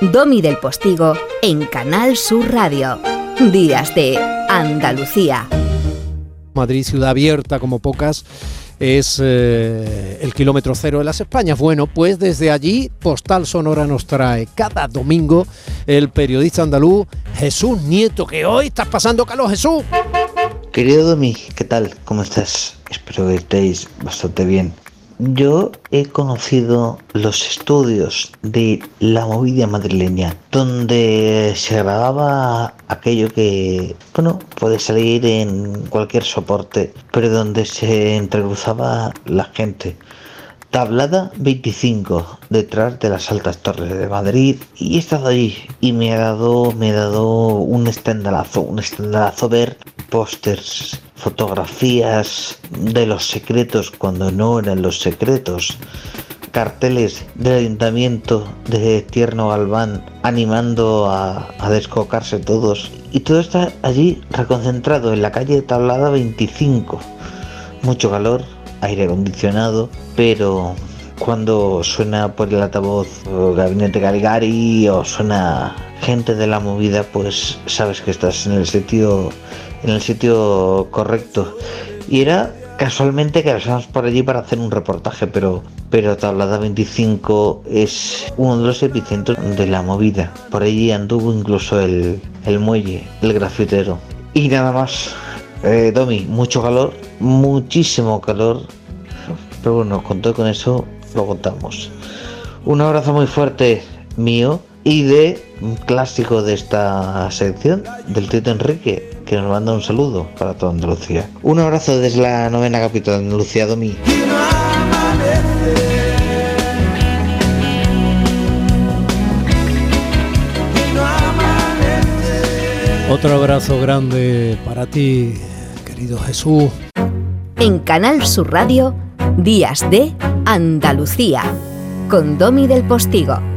Domi del Postigo en Canal Sur Radio. Días de Andalucía. Madrid, ciudad abierta como pocas, es eh, el kilómetro cero de las Españas. Bueno, pues desde allí Postal Sonora nos trae cada domingo el periodista andaluz Jesús Nieto, que hoy estás pasando calor, Jesús. Querido Domi, ¿qué tal? ¿Cómo estás? Espero que estéis bastante bien. Yo he conocido los estudios de la movida madrileña, donde se grababa aquello que, bueno, puede salir en cualquier soporte, pero donde se entrecruzaba la gente. Tablada 25, detrás de las altas torres de Madrid, y he estado allí y me ha dado, me ha dado un estendalazo, un estendalazo ver pósters, fotografías de los secretos cuando no eran los secretos, carteles del ayuntamiento de Tierno Galván animando a, a, descocarse todos. Y todo está allí reconcentrado en la calle Tablada 25. Mucho calor, aire acondicionado, pero cuando suena por el altavoz Gabinete Caligari o suena gente de la movida, pues sabes que estás en el sitio en el sitio correcto. Y era casualmente que pasamos por allí para hacer un reportaje, pero, pero Tablada 25 es uno de los epicentros de la movida. Por allí anduvo incluso el, el muelle, el grafitero. Y nada más. Eh, mucho calor, muchísimo calor. Pero bueno, con todo con eso lo contamos. Un abrazo muy fuerte mío y de un clásico de esta sección, del Tito Enrique, que nos manda un saludo para toda Andalucía. Un abrazo desde la novena capital de Andalucía, Domi. Otro abrazo grande para ti, querido Jesús. En Canal Sur Radio, Días de Andalucía, con Domi del Postigo.